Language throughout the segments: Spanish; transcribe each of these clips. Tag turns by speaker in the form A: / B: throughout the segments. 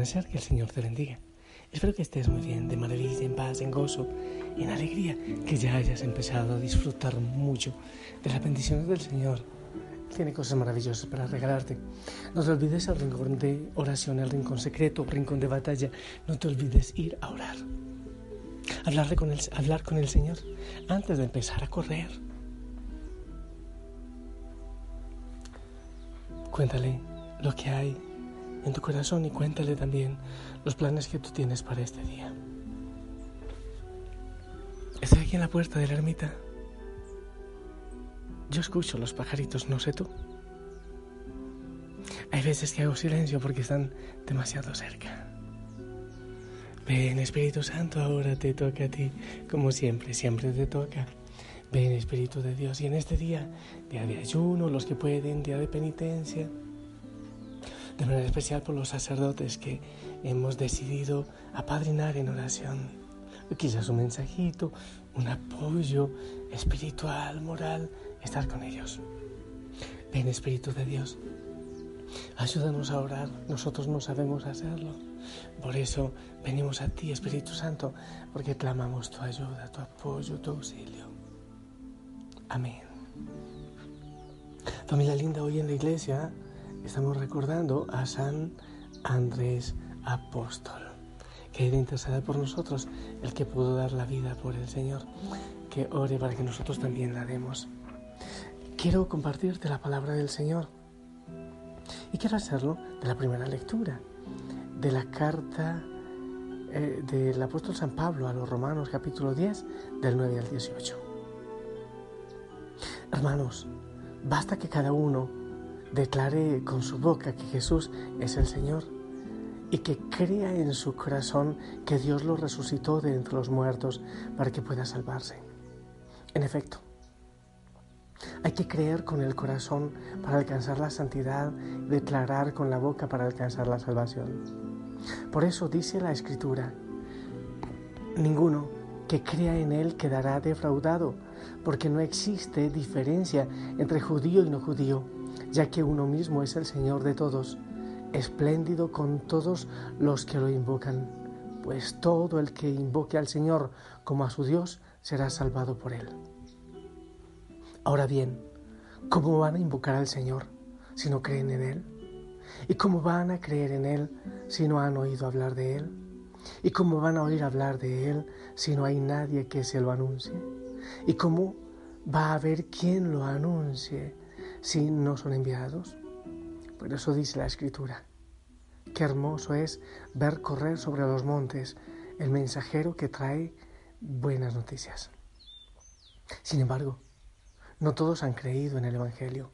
A: que el Señor te bendiga. Espero que estés muy bien, de maravilla, en paz, en gozo, en alegría, que ya hayas empezado a disfrutar mucho de las bendiciones del Señor. Tiene cosas maravillosas para regalarte. No te olvides el rincón de oración, el rincón secreto, el rincón de batalla. No te olvides ir a orar. Hablarle con el, hablar con el Señor antes de empezar a correr. Cuéntale lo que hay en tu corazón y cuéntale también los planes que tú tienes para este día. Estoy aquí en la puerta de la ermita. Yo escucho los pajaritos, no sé tú. Hay veces que hago silencio porque están demasiado cerca. Ven Espíritu Santo, ahora te toca a ti, como siempre, siempre te toca. Ven Espíritu de Dios y en este día, día de ayuno, los que pueden, día de penitencia, de manera especial por los sacerdotes que hemos decidido apadrinar en oración. Quizás un mensajito, un apoyo espiritual, moral, estar con ellos. Ven Espíritu de Dios, ayúdanos a orar, nosotros no sabemos hacerlo. Por eso venimos a ti, Espíritu Santo, porque clamamos tu ayuda, tu apoyo, tu auxilio. Amén. Familia linda, hoy en la iglesia estamos recordando a San Andrés Apóstol, que era interceder por nosotros, el que pudo dar la vida por el Señor, que ore para que nosotros también la demos. Quiero compartirte la palabra del Señor y quiero hacerlo de la primera lectura, de la carta eh, del apóstol San Pablo a los Romanos capítulo 10 del 9 al 18. Hermanos, basta que cada uno declare con su boca que Jesús es el Señor y que crea en su corazón que Dios lo resucitó de entre los muertos para que pueda salvarse. En efecto, hay que creer con el corazón para alcanzar la santidad declarar con la boca para alcanzar la salvación. Por eso dice la Escritura, ninguno que crea en Él quedará defraudado, porque no existe diferencia entre judío y no judío, ya que uno mismo es el Señor de todos, espléndido con todos los que lo invocan, pues todo el que invoque al Señor como a su Dios será salvado por Él. Ahora bien, ¿cómo van a invocar al Señor si no creen en Él? ¿Y cómo van a creer en Él si no han oído hablar de Él? ¿Y cómo van a oír hablar de Él si no hay nadie que se lo anuncie? ¿Y cómo va a haber quien lo anuncie si no son enviados? Por eso dice la Escritura. Qué hermoso es ver correr sobre los montes el mensajero que trae buenas noticias. Sin embargo, no todos han creído en el Evangelio.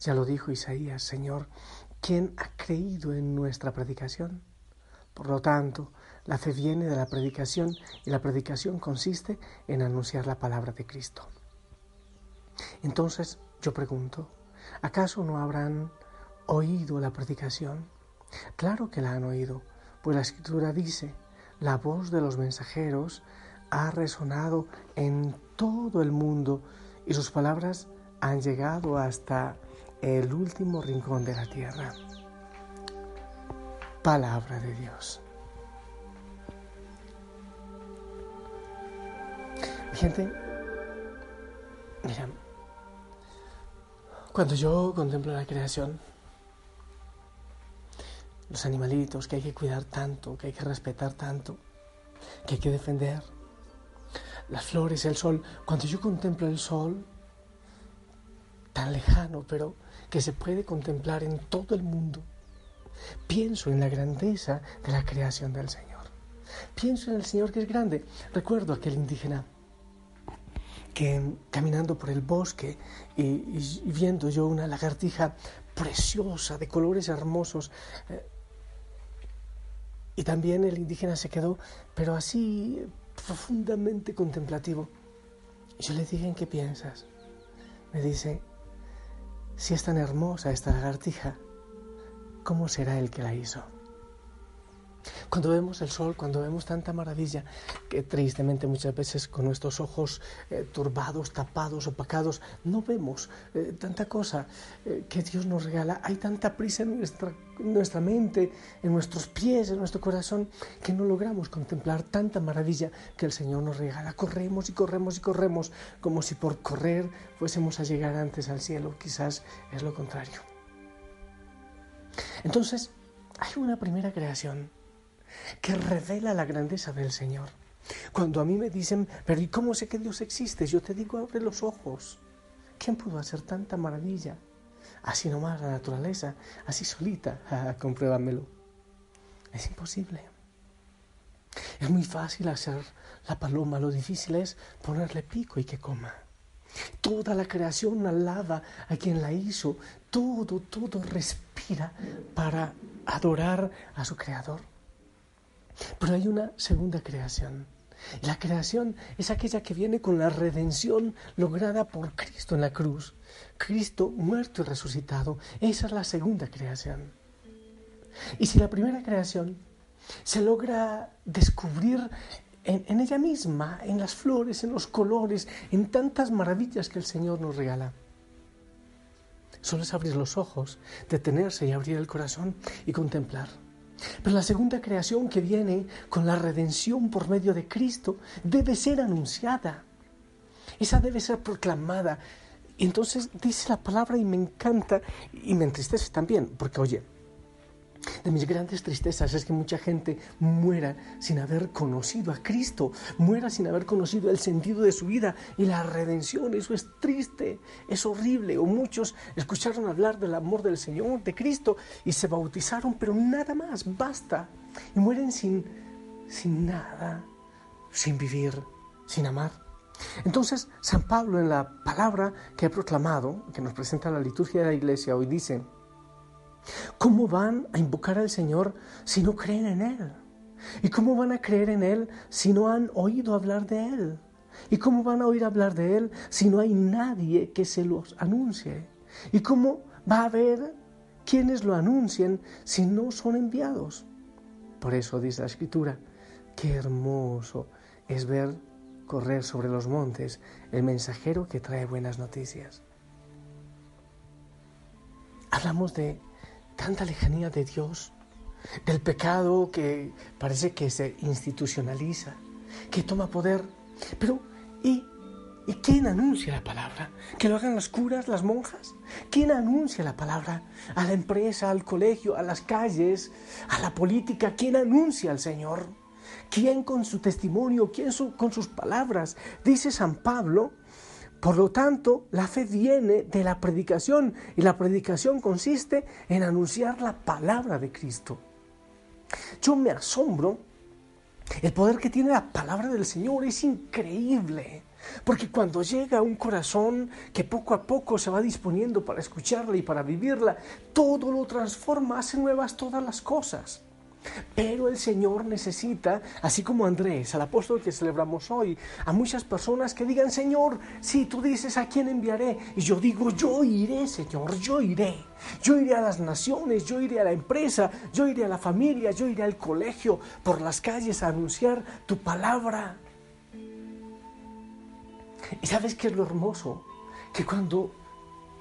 A: Ya lo dijo Isaías, Señor, ¿quién ha creído en nuestra predicación? Por lo tanto, la fe viene de la predicación y la predicación consiste en anunciar la palabra de Cristo. Entonces yo pregunto, ¿acaso no habrán oído la predicación? Claro que la han oído, pues la escritura dice, la voz de los mensajeros ha resonado en todo el mundo y sus palabras han llegado hasta el último rincón de la tierra palabra de Dios. Gente, mira, cuando yo contemplo la creación, los animalitos que hay que cuidar tanto, que hay que respetar tanto, que hay que defender, las flores, el sol, cuando yo contemplo el sol, tan lejano, pero que se puede contemplar en todo el mundo, Pienso en la grandeza de la creación del Señor. Pienso en el Señor que es grande. Recuerdo aquel indígena que caminando por el bosque y, viendo yo una lagartija preciosa, de colores hermosos, eh, y también el indígena se quedó, pero así profundamente contemplativo. Yo le dije, ¿en qué piensas? Me dice, si es tan hermosa esta lagartija, ¿cómo será el que la hizo? Cuando vemos el sol, cuando vemos tanta maravilla, que tristemente muchas veces con nuestros ojos eh, turbados, tapados, opacados, no vemos eh, tanta cosa eh, que Dios nos regala. Hay tanta prisa en nuestra, nuestra mente, en nuestros pies, en nuestro corazón, que no logramos contemplar tanta maravilla que el Señor nos regala. Corremos y corremos y corremos como si por correr fuésemos a llegar antes al cielo. Quizás es lo contrario. Entonces, hay una primera creación que revela la grandeza del Señor. Cuando a mí me dicen, pero ¿y cómo sé que Dios existe? Yo te digo, abre los ojos. ¿Quién pudo hacer tanta maravilla? Así nomás la naturaleza, así solita, ah, compruébamelo. Es imposible. Es muy fácil hacer la paloma, lo difícil es ponerle pico y que coma. Toda la creación alaba a quien la hizo, todo, todo respira para adorar a su creador. Pero hay una segunda creación. La creación es aquella que viene con la redención lograda por Cristo en la cruz. Cristo muerto y resucitado. Esa es la segunda creación. Y si la primera creación se logra descubrir en, ella misma, en las flores, en los colores, en tantas maravillas que el Señor nos regala. Solo es abrir los ojos, detenerse y abrir el corazón y contemplar. Pero la segunda creación que viene con la redención por medio de Cristo debe ser anunciada. Esa debe ser proclamada. Y entonces dice la palabra y me encanta y me entristece también, porque oye, de mis grandes tristezas es que mucha gente muera sin haber conocido a Cristo, muera sin haber conocido el sentido de su vida y la redención. Eso es triste, es horrible. O muchos escucharon hablar del amor del Señor, de Cristo, y se bautizaron, pero nada más, basta. Y mueren sin, sin nada, sin vivir, sin amar. Entonces, San Pablo en la palabra que ha proclamado, que nos presenta la liturgia de la iglesia, hoy dice, ¿Cómo van a invocar al Señor si no creen en Él? ¿Y cómo van a creer en Él si no han oído hablar de Él? ¿Y cómo van a oír hablar de Él si no hay nadie que se los anuncie? ¿Y cómo va a haber quienes lo anuncien si no son enviados? Por eso dice la Escritura, qué hermoso es ver correr sobre los montes el mensajero que trae buenas noticias. Hablamos de tanta lejanía de Dios, del pecado que parece que se institucionaliza, que toma poder. Pero, ¿y, ¿y quién anuncia la palabra? ¿Que lo hagan las curas, las monjas? ¿Quién anuncia la palabra? A la empresa, al colegio, a las calles, a la política. ¿Quién anuncia al Señor? ¿Quién con su testimonio? ¿Quién con sus palabras? Dice San Pablo por lo tanto, la fe viene de la predicación y la predicación consiste en anunciar la palabra de Cristo. Yo me asombro, el poder que tiene la palabra del Señor es increíble, porque cuando llega a un corazón que poco a poco se va disponiendo para escucharla y para vivirla, todo lo transforma, hace nuevas todas las cosas. Pero el Señor necesita, así como Andrés, al apóstol que celebramos hoy, a muchas personas que digan, Señor, si tú dices a quién enviaré, y yo digo, yo iré, Señor, yo iré. Yo iré a las naciones, yo iré a la empresa, yo iré a la familia, yo iré al colegio, por las calles a anunciar tu palabra. ¿Y sabes qué es lo hermoso? Que cuando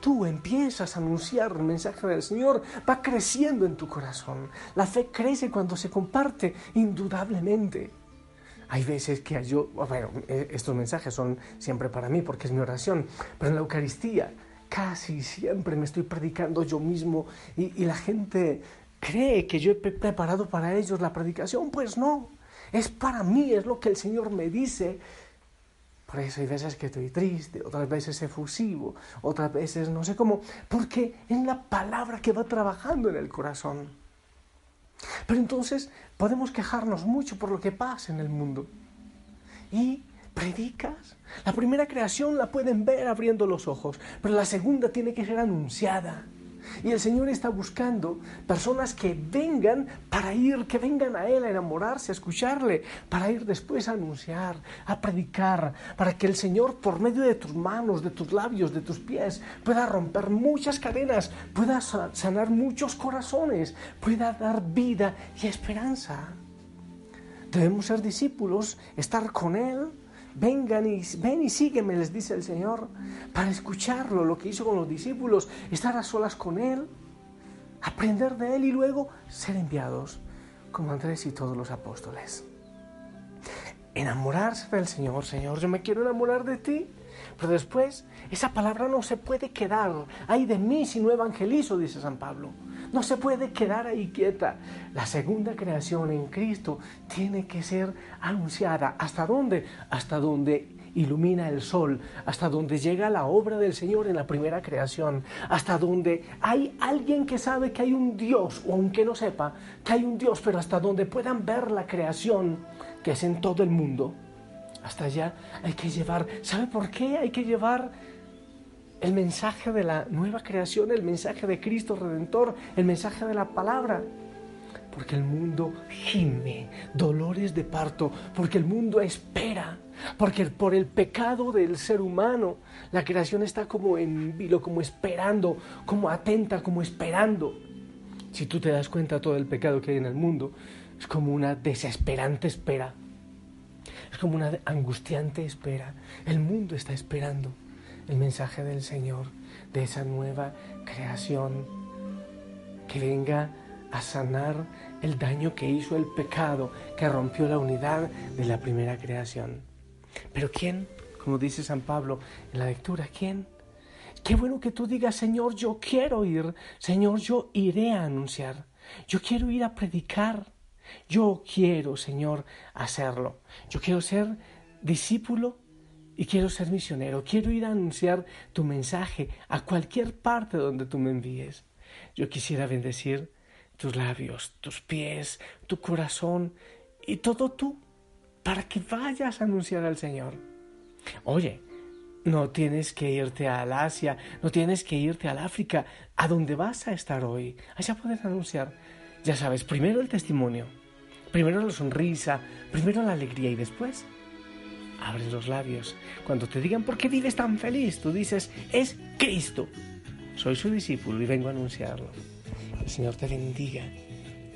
A: tú empiezas a anunciar el mensaje del Señor, va creciendo en tu corazón. La fe crece cuando se comparte, indudablemente. Hay veces que yo, bueno, e, estos mensajes son siempre para mí porque es mi oración, pero en la Eucaristía casi siempre me estoy predicando yo mismo y, y la gente cree que yo he preparado para ellos la predicación. Pues no, es para mí, es lo que el Señor me dice por eso hay veces que estoy triste, otras veces efusivo, otras veces no sé cómo, porque es la palabra que va trabajando en el corazón. Pero entonces podemos quejarnos mucho por lo que pasa en el mundo. Y predicas. La primera creación la pueden ver abriendo los ojos, pero la segunda tiene que ser anunciada. Y el Señor está buscando personas que vengan para ir, que vengan a Él a enamorarse, a escucharle, para ir después a anunciar, a predicar, para que el Señor por medio de tus manos, de tus labios, de tus pies, pueda romper muchas cadenas, pueda sanar muchos corazones, pueda dar vida y esperanza. Debemos ser discípulos, estar con Él. Vengan y ven y sígueme, les dice el Señor, para escucharlo, lo que hizo con los discípulos, estar a solas con Él, aprender de Él y luego ser enviados, como Andrés y todos los apóstoles. Enamorarse del Señor, Señor, yo me quiero enamorar de ti. Pero después, esa palabra no se puede quedar. Ay de mí si no evangelizo, dice San Pablo. No se puede quedar ahí quieta. La segunda creación en Cristo tiene que ser anunciada. ¿Hasta dónde? Hasta donde ilumina el sol, hasta donde llega la obra del Señor en la primera creación, hasta donde hay alguien que sabe que hay un Dios, o aunque no sepa que hay un Dios, pero hasta donde puedan ver la creación que es en todo el mundo. Hasta allá hay que llevar, ¿sabe por qué hay que llevar el mensaje de la nueva creación, el mensaje de Cristo Redentor, el mensaje de la palabra. Porque el mundo gime, dolores de parto, porque el mundo espera, porque por el pecado del ser humano la creación está como en vilo, como esperando, como atenta, como esperando. Si tú te das cuenta todo el pecado que hay en el mundo, es como una desesperante espera, es como una angustiante espera. El mundo está esperando el mensaje del Señor, de esa nueva creación que venga a sanar el daño que hizo el pecado, que rompió la unidad de la primera creación. Pero ¿quién? Como dice San Pablo en la lectura, ¿quién? Qué bueno que tú digas, Señor, yo quiero ir, Señor, yo iré a anunciar, yo quiero ir a predicar, yo quiero, Señor, hacerlo, yo quiero ser discípulo y quiero ser misionero, quiero ir a anunciar tu mensaje a cualquier parte donde tú me envíes. Yo quisiera bendecir tus labios, tus pies, tu corazón y todo tú para que vayas a anunciar al Señor. Oye, no tienes que irte al Asia, no tienes que irte al África, a donde vas a estar hoy. Allá puedes anunciar. Ya sabes, primero el testimonio, primero la sonrisa, primero la alegría y después abres los labios. Cuando te digan, ¿por qué vives tan feliz? Tú dices, es Cristo. Soy su discípulo y vengo a anunciarlo. El Señor te bendiga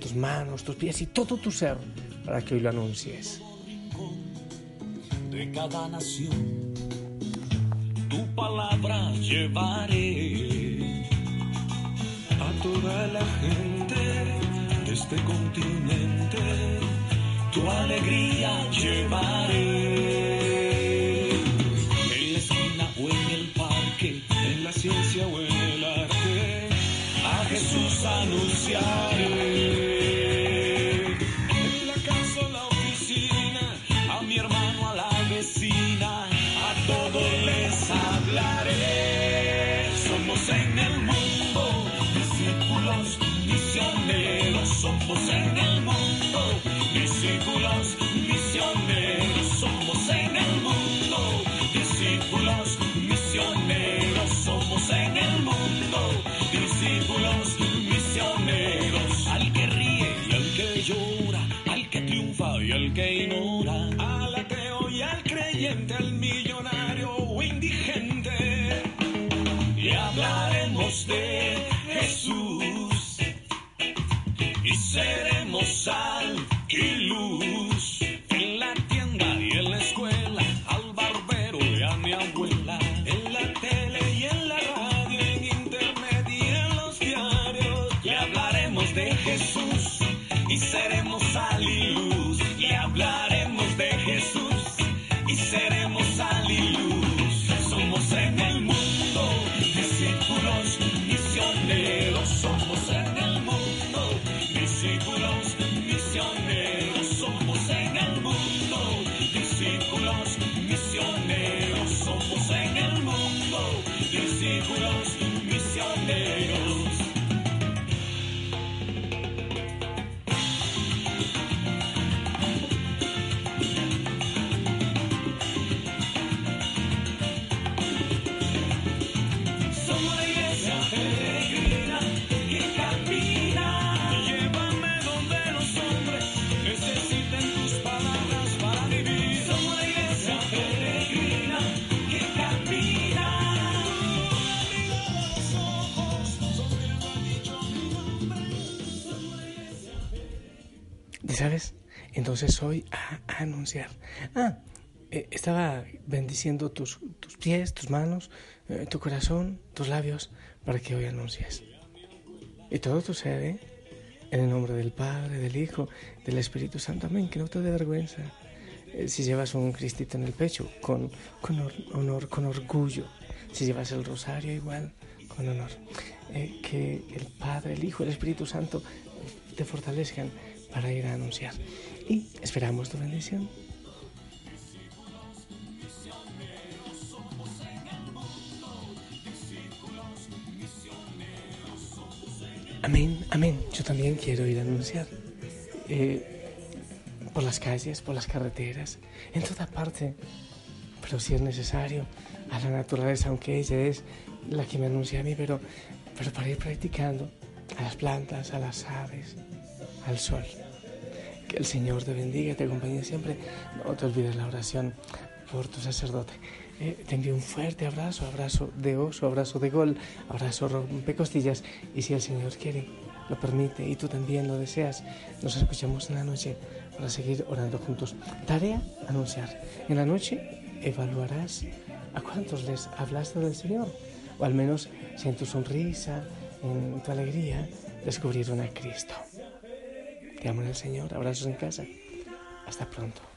A: tus manos, tus pies y todo tu ser para que hoy lo anuncies.
B: De cada nación, tu palabra llevaré a toda la gente de este continente. Tu alegría llevaré Jesús anunciaré. De Jesús y seremos sal y luz. Y hablaremos de Jesús. ¿Y
A: sabes? Entonces hoy a, anunciar. Ah, eh, estaba bendiciendo tus, tus, pies, tus manos, eh, tu corazón, tus labios, para que hoy anuncies. Y todo sucede en el nombre del Padre, del Hijo, del Espíritu Santo. Amén. Que no te dé vergüenza. Eh, si llevas un cristito en el pecho, con, con honor, con orgullo. Si llevas el rosario, igual, con honor. que el Padre, el Hijo, el Espíritu Santo te fortalezcan para ir a anunciar. Y esperamos tu bendición. Amén, amén. Yo también quiero ir a anunciar. Eh, por las calles, por las carreteras, en toda parte. Pero si es necesario, a la naturaleza, aunque ella es la que me anuncia a mí, pero, pero para ir practicando, a las plantas, a las aves, al sol. Que el Señor te bendiga y te acompañe siempre. No te olvides la oración por tu sacerdote. Eh, te envío un fuerte abrazo, abrazo de oso, abrazo de gol, abrazo rompecostillas. Y si el Señor quiere, lo permite y tú también lo deseas, nos escuchamos en la noche para seguir orando juntos. Tarea, anunciar. En la noche evaluarás a cuántos les hablaste del Señor. O al menos si en tu sonrisa, en tu alegría, descubrieron a Cristo. En el Señor. Abrazos en casa. Hasta pronto.